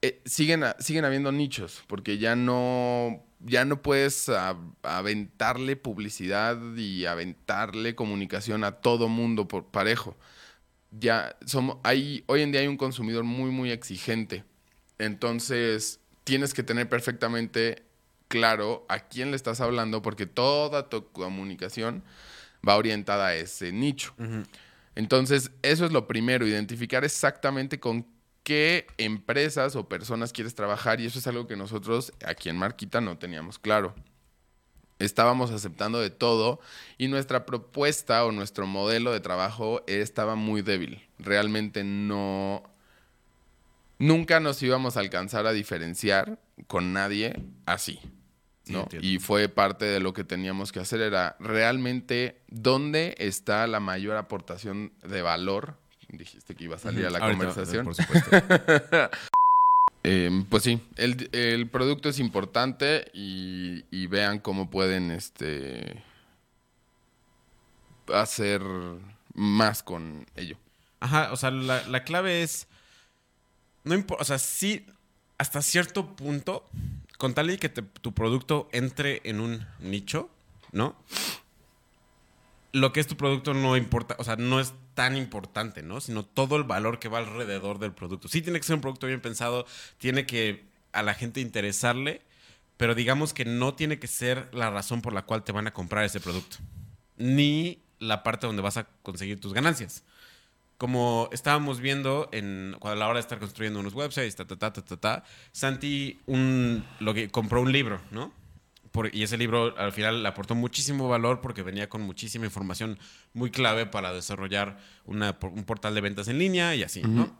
Eh, siguen, siguen habiendo nichos porque ya no, ya no puedes a- aventarle publicidad y aventarle comunicación a todo mundo por parejo. Ya somos, hay, hoy en día hay un consumidor muy, muy exigente. Entonces, tienes que tener perfectamente claro a quién le estás hablando porque toda tu comunicación va orientada a ese nicho. Entonces, eso es lo primero, identificar exactamente con qué empresas o personas quieres trabajar y eso es algo que nosotros aquí en Marquita no teníamos claro. Estábamos aceptando de todo y nuestra propuesta o nuestro modelo de trabajo estaba muy débil. Realmente no... Nunca nos íbamos a alcanzar a diferenciar con nadie así. Y fue parte de lo que teníamos que hacer, era realmente dónde está la mayor aportación de valor. Dijiste que iba a salir a la Ahorita, conversación. Por supuesto. (laughs) Eh, pues sí, el, el producto es importante y, y vean cómo pueden este hacer más con ello. Ajá, o sea, la, la clave es. No importa, o sea, sí, hasta cierto punto, con tal y que tu producto entre en un nicho, ¿no? Lo que es tu producto no importa, o sea, no es tan importante, ¿no? Sino todo el valor que va alrededor del producto. Sí tiene que ser un producto bien pensado, tiene que a la gente interesarle, pero digamos que no tiene que ser la razón por la cual te van a comprar ese producto. Ni la parte donde vas a conseguir tus ganancias como estábamos viendo en, cuando a la hora de estar construyendo unos websites, ta, ta, ta, ta, ta, ta, Santi un, lo que, compró un libro, ¿no? Por- y ese libro al final le aportó muchísimo valor porque venía con muchísima información muy clave para desarrollar una, un portal de ventas en línea y así, ¿no?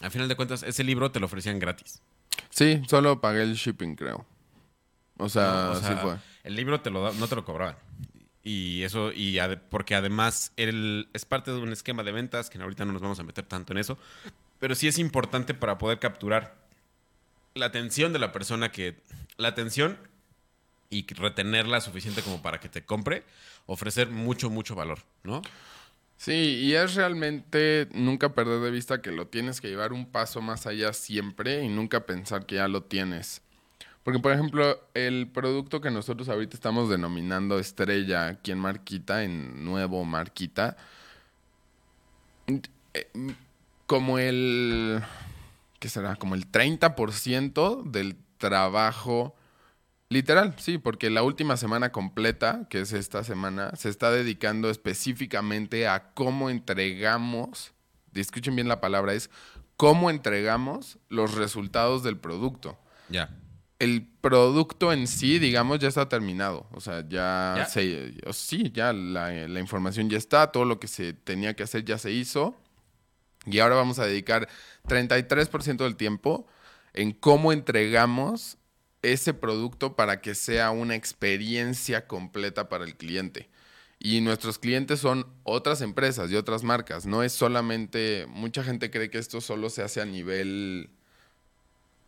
Al final de cuentas, ese libro te lo ofrecían gratis. Sí, solo pagué el shipping, creo. O sea, ¿no? O sea, sí fue. El libro te lo da- no te lo cobraban. Y eso, y ade- porque además el- es parte de un esquema de ventas, que ahorita no nos vamos a meter tanto en eso, pero sí es importante para poder capturar la atención de la persona que, la atención y retenerla suficiente como para que te compre, ofrecer mucho, mucho valor, ¿no? Sí, y es realmente nunca perder de vista que lo tienes que llevar un paso más allá siempre y nunca pensar que ya lo tienes. Porque, por ejemplo, el producto que nosotros ahorita estamos denominando estrella aquí en Marquita, en Nuevo Marquita, eh, como el, ¿qué será? Como el 30% del trabajo Literal, sí, porque la última semana completa, que es esta semana, se está dedicando específicamente a cómo entregamos, escuchen bien la palabra, es cómo entregamos los resultados del producto. Ya. El producto en sí, digamos, ya está terminado. O sea, ya, ¿Ya? se... Sí, ya la, la información ya está, todo lo que se tenía que hacer ya se hizo. Y ahora vamos a dedicar 33% del tiempo en cómo entregamos ese producto para que sea una experiencia completa para el cliente. Y nuestros clientes son otras empresas y otras marcas. No es solamente, mucha gente cree que esto solo se hace a nivel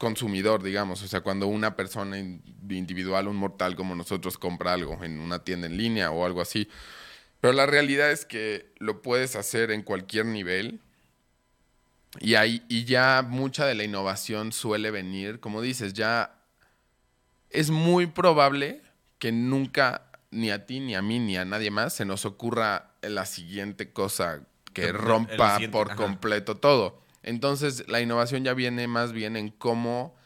consumidor, digamos. O sea, cuando una persona in- individual, un mortal como nosotros, compra algo en una tienda en línea o algo así. Pero la realidad es que lo puedes hacer en cualquier nivel. Y, ahí, y ya mucha de la innovación suele venir, como dices, ya es muy probable que nunca ni a ti, ni a mí, ni a nadie más se nos ocurra la siguiente cosa que rompa por ajá. completo todo. Entonces, la innovación ya viene más bien en cómo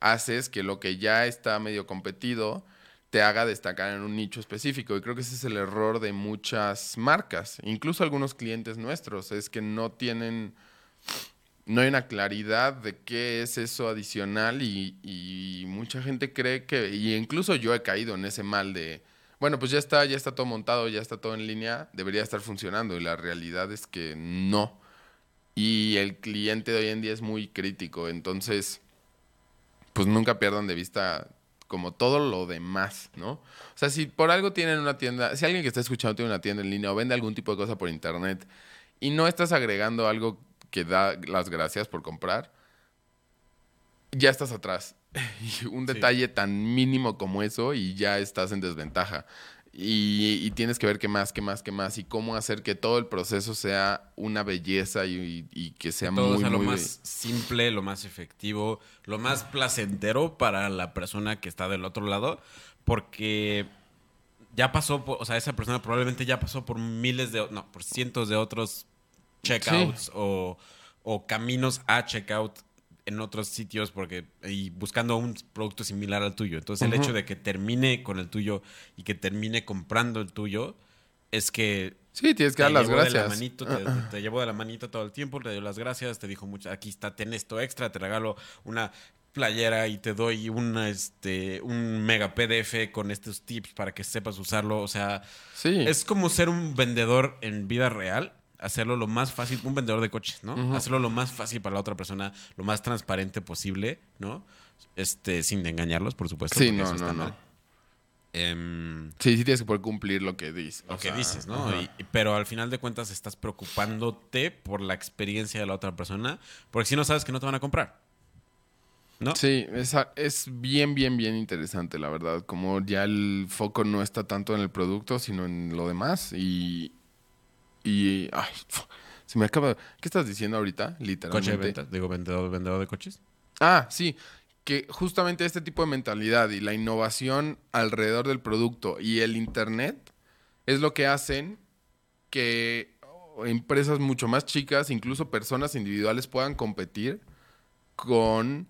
haces que lo que ya está medio competido te haga destacar en un nicho específico. Y creo que ese es el error de muchas marcas, incluso algunos clientes nuestros, es que no tienen no hay una claridad de qué es eso adicional y, y mucha gente cree que, y incluso yo he caído en ese mal de, bueno, pues ya está, ya está todo montado, ya está todo en línea, debería estar funcionando y la realidad es que no. Y el cliente de hoy en día es muy crítico, entonces, pues nunca pierdan de vista como todo lo demás, ¿no? O sea, si por algo tienen una tienda, si alguien que está escuchando tiene una tienda en línea o vende algún tipo de cosa por internet y no estás agregando algo que da las gracias por comprar, ya estás atrás. (laughs) Y un detalle tan mínimo como eso y ya estás en desventaja. Y, y tienes que ver qué más, qué más, qué más y cómo hacer que todo el proceso sea una belleza y, y que sea Todo muy, sea lo muy más simple, lo más efectivo, lo más placentero para la persona que está del otro lado, porque ya pasó, por- o sea, esa persona probablemente ya pasó por miles de, no, por cientos de otros checkouts o, o caminos a checkout en otros sitios porque y buscando un producto similar al tuyo. Entonces el hecho de que termine con el tuyo y que termine comprando el tuyo es que Sí, tienes que te dar las la gracias. manito, te, te- te llevó de la manito todo el tiempo, te dio las gracias, te dijo mucho, aquí está, ten esto extra, te regalo una playera y te doy una, este, un mega PDF con estos tips para que sepas usarlo. O sea, Sí. es como ser un vendedor en vida real, hacerlo lo más fácil, un vendedor de coches, ¿no? Hacerlo lo más fácil para la otra persona, lo más transparente posible, ¿no? Este, sin engañarlos, por supuesto. Sí, no, eso está no, no. mal. Em, Sí, sí tienes que poder cumplir lo que dices. lo que sea, dices, ¿no? y- pero al final de cuentas estás preocupándote por la experiencia de la otra persona, porque si no sabes que no te van a comprar. ¿No? Sí, es, es bien, bien, bien interesante, la verdad. Como ya el foco no está tanto en el producto, sino en lo demás. Y. Y. Ay, se me acaba. ¿Qué estás diciendo ahorita? Literalmente. Coche de venta, digo, vendedor, vendedor de coches. Ah, sí. Que justamente este tipo de mentalidad y la innovación alrededor del producto y el Internet es lo que hacen que empresas mucho más chicas, incluso personas individuales, puedan competir con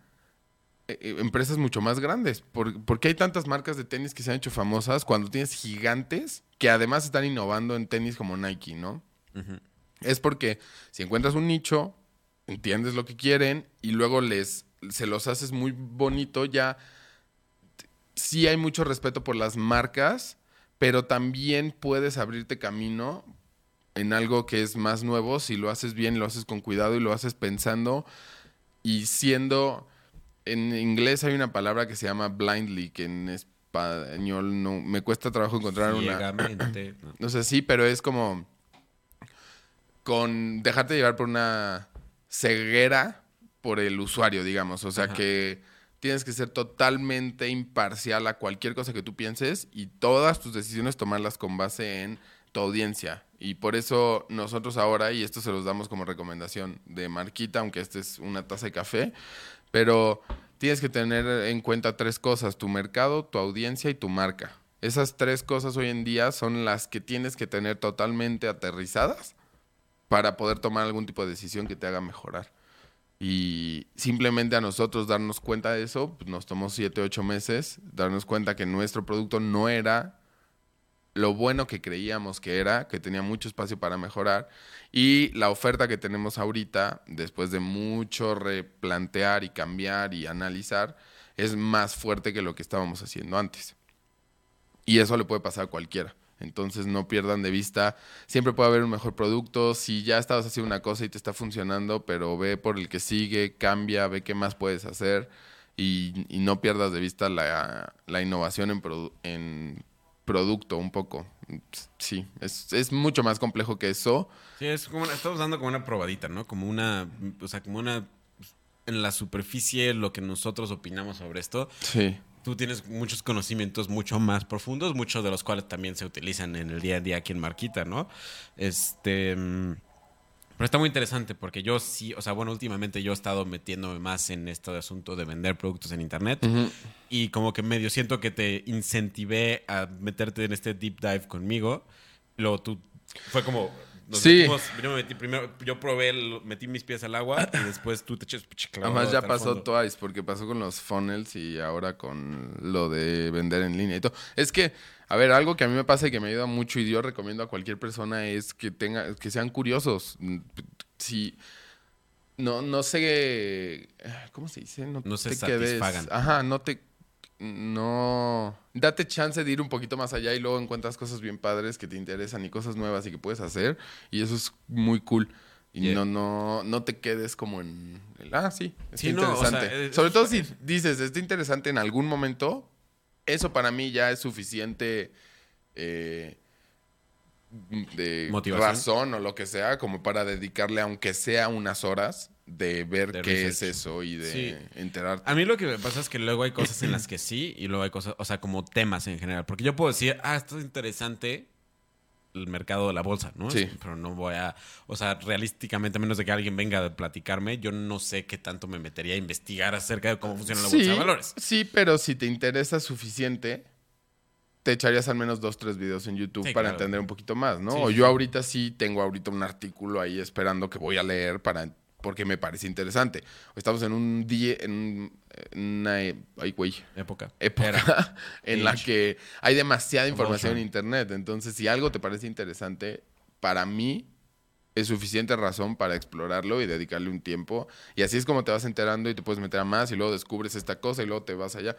eh, eh, empresas mucho más grandes. Por- porque hay tantas marcas de tenis que se han hecho famosas cuando tienes gigantes que además están innovando en tenis como Nike, ¿no? Es porque si encuentras un nicho, entiendes lo que quieren y luego les se los haces muy bonito, ya sí hay mucho respeto por las marcas, pero también puedes abrirte camino en algo que es más nuevo si lo haces bien, lo haces con cuidado y lo haces pensando y siendo en inglés hay una palabra que se llama blindly que en español no me cuesta trabajo encontrar una Ciegamente, ¿no? (clears throat) no sé, sí, pero es como con dejarte llevar por una ceguera por el usuario, digamos. O sea Ajá. que tienes que ser totalmente imparcial a cualquier cosa que tú pienses y todas tus decisiones tomarlas con base en tu audiencia. Y por eso nosotros ahora, y esto se los damos como recomendación de Marquita, aunque este es una taza de café, pero tienes que tener en cuenta tres cosas, tu mercado, tu audiencia y tu marca. Esas tres cosas hoy en día son las que tienes que tener totalmente aterrizadas para poder tomar algún tipo de decisión que te haga mejorar. Y simplemente a nosotros darnos cuenta de eso, pues, nos tomó siete, ocho meses, darnos cuenta que nuestro producto no era lo bueno que creíamos que era, que tenía mucho espacio para mejorar. Y la oferta que tenemos ahorita, después de mucho replantear y cambiar y analizar, es más fuerte que lo que estábamos haciendo antes. Y eso le puede pasar a cualquiera. Entonces no pierdan de vista, siempre puede haber un mejor producto. Si ya estabas haciendo una cosa y te está funcionando, pero ve por el que sigue, cambia, ve qué más puedes hacer y, y no pierdas de vista la, la innovación en, produ- en producto un poco. Sí, es, es mucho más complejo que eso. Sí, es como una- estamos dando como una probadita, ¿no? Como una, o sea, como una, en la superficie lo que nosotros opinamos sobre esto. Sí. Tú tienes muchos conocimientos mucho más profundos, muchos de los cuales también se utilizan en el día a día aquí en Marquita, ¿no? Este. mm, Pero está muy interesante porque yo sí, o sea, bueno, últimamente yo he estado metiéndome más en este asunto de vender productos en internet y como que medio siento que te incentivé a meterte en este deep dive conmigo. Luego tú, fue como, nos Sí. metimos- yo, me metí primero, yo probé, el- metí mis pies al agua y después tú te echas clavado Además ya pasó twice, porque pasó con los funnels y ahora con lo de vender en línea y todo. Es que, a ver, algo que a mí me pasa y que me ayuda mucho y yo recomiendo a cualquier persona es que tenga, que sean curiosos. Si no, no sé, ¿cómo se dice? No se te quedes- satisfagan. ajá, no te no. Date chance de ir un poquito más allá y luego encuentras cosas bien padres que te interesan y cosas nuevas y que puedes hacer. Y eso es muy cool. Y Yeah. no, no, no te quedes como en el, ah, sí, está Sí, no, o interesante. sea, es- Sobre todo si dices, está interesante en algún momento, eso para mí ya es suficiente eh, de Motivación. razón o lo que sea, como para dedicarle, aunque sea unas horas, de ver De qué es eso y de Sí. enterarte. A mí lo que me pasa es que luego hay cosas en las que sí y luego hay cosas, o sea, como temas en general. Porque yo puedo decir, ah, esto es interesante el mercado de la bolsa, ¿no? Sí. Pero no voy a, o sea, realísticamente, a menos de que alguien venga a platicarme, yo no sé qué tanto me metería a investigar acerca de cómo funciona la bolsa de valores. Sí, pero si te interesa suficiente, te echarías al menos dos, tres videos en YouTube Sí, para claro. entender un poquito más, ¿no? Sí, o yo ahorita sí tengo ahorita un artículo ahí esperando que voy a leer para porque me parece interesante. Estamos en un día, en, un- en una, e- ay, güey, Época. época Era. (laughs) en la que hay demasiada información en internet. Entonces, si algo te parece interesante, para mí es suficiente razón para explorarlo y dedicarle un tiempo. Y así es como te vas enterando y te puedes meter a más y luego descubres esta cosa y luego te vas allá.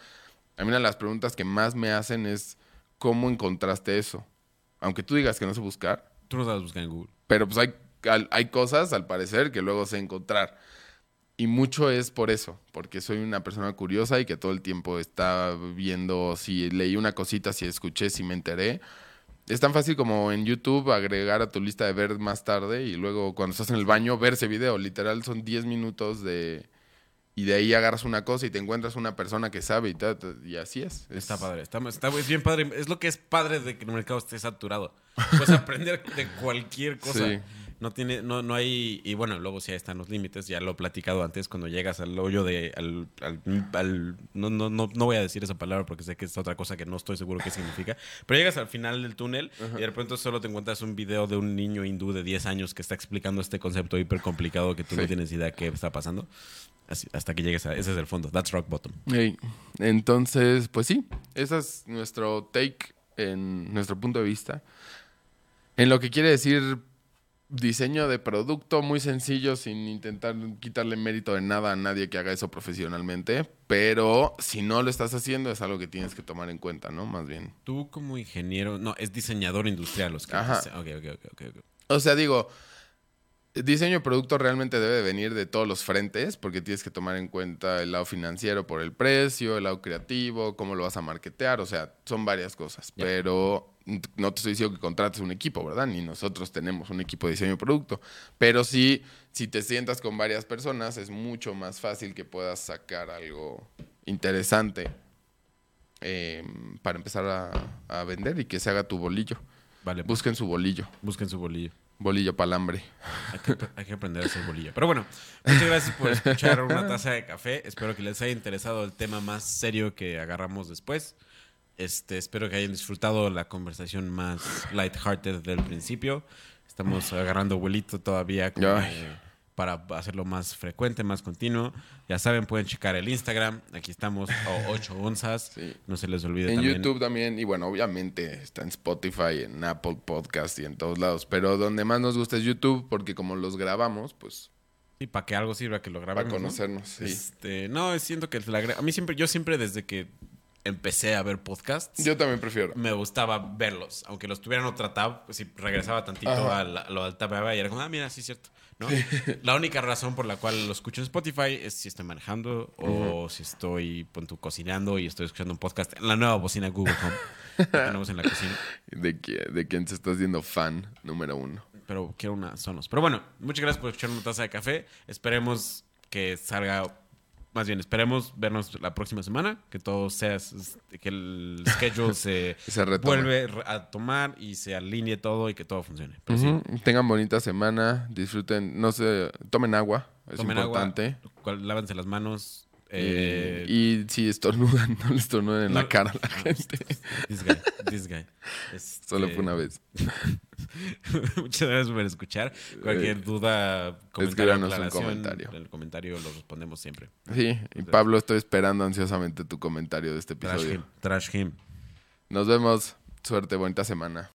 A mí una de las preguntas que más me hacen es cómo encontraste eso. Aunque tú digas que no sé buscar, Tú no sabes buscar en Google. pero pues hay, hay cosas, al parecer, que luego sé encontrar. Y mucho es por eso, porque soy una persona curiosa y que todo el tiempo está viendo si leí una cosita, si escuché, si me enteré. Es tan fácil como en YouTube agregar a tu lista de ver más tarde y luego cuando estás en el baño ver ese video. Literal son 10 minutos de... Y de ahí agarras una cosa y te encuentras una persona que sabe y, ta, ta, y así es. Es- Está padre, está, está es bien padre. Es lo que es padre de que el mercado esté saturado. Puedes aprender de cualquier cosa. Sí. No tiene, no, no hay, y bueno, luego sí están los límites, ya lo he platicado antes, cuando llegas al hoyo de, al, al- al- no, no, no, no voy a decir esa palabra porque sé que es otra cosa que no estoy seguro qué significa, pero llegas al final del túnel y de repente solo te encuentras un video de un niño hindú de 10 años que está explicando este concepto hiper complicado que tú no tienes idea qué está pasando, Así- hasta que llegues a, ese es el fondo, that's rock bottom. Entonces, pues sí, ese es nuestro take en nuestro punto de vista. En lo que quiere decir diseño de producto muy sencillo sin intentar quitarle mérito de nada a nadie que haga eso profesionalmente, pero si no lo estás haciendo es algo que tienes que tomar en cuenta, ¿no? Más bien. Tú como ingeniero, no, es diseñador industrial los que Ajá. Ok, ok, ok, ok, ok. O sea, digo, el diseño de producto realmente debe de venir de todos los frentes, porque tienes que tomar en cuenta el lado financiero por el precio, el lado creativo, cómo lo vas a marketear, o sea, son varias cosas. Pero no te estoy diciendo que contrates un equipo, ¿verdad? Ni nosotros tenemos un equipo de diseño de producto. Pero sí, si te sientas con varias personas, es mucho más fácil que puedas sacar algo interesante eh, para empezar a, a vender y que se haga tu bolillo. Vale, Busquen su bolillo, busquen su bolillo. Bolillo palambre. Hay que, hay que aprender a hacer bolillo. Pero bueno, muchas gracias por escuchar una taza de café. Espero que les haya interesado el tema más serio que agarramos después. Este, espero que hayan disfrutado la conversación más lighthearted del principio. Estamos agarrando vuelito todavía eh, para hacerlo más frecuente, más continuo. Ya saben, pueden checar el Instagram. Aquí estamos, o 8 onzas. Sí. No se les olvide En también. YouTube también, y bueno, obviamente está en Spotify, en Apple Podcast y en todos lados. Pero donde más nos gusta es YouTube, porque como los grabamos, pues Sí, para que algo sirva que lo grabemos. para ¿no? conocernos. Sí. Este, no, siento que la a mí siempre, yo siempre desde que empecé a ver podcasts, Yo también prefiero. me gustaba verlos, aunque los tuviera en otra tab, pues si regresaba tantito Ajá. a, la- a lo del tab y era como, ah, mira, sí es cierto, ¿no? (laughs) La única razón por la cual lo escucho en Spotify es si estoy manejando o si estoy, pon tú, cocinando y estoy escuchando un podcast en la nueva bocina Google Home que (laughs) tenemos en la cocina. De, que, de quien se está haciendo fan número uno. pero quiero una Sonos. Pero bueno, muchas gracias por escuchar una taza de café. Esperemos que salga, más bien, esperemos vernos la próxima semana, que todo sea, que el (laughs) schedule se, Se vuelve a tomar y se alinee todo y que todo funcione. Pero sí, Ujú. Tengan bonita semana, disfruten, no sé, tomen agua, es tomen importante. agua, lávense las manos. Eh, y si estornudan, (laughs) no les estornuden en no- la cara a la gente. (laughs) This guy, this guy. Este, Solo fue una vez. (laughs) Muchas gracias por escuchar. Cualquier Eh, duda, comentario, un comentario. En el comentario lo respondemos siempre. Sí, y Pablo, estoy esperando ansiosamente tu comentario de este Trash episodio. him. Trash him. Nos vemos. Suerte, bonita semana.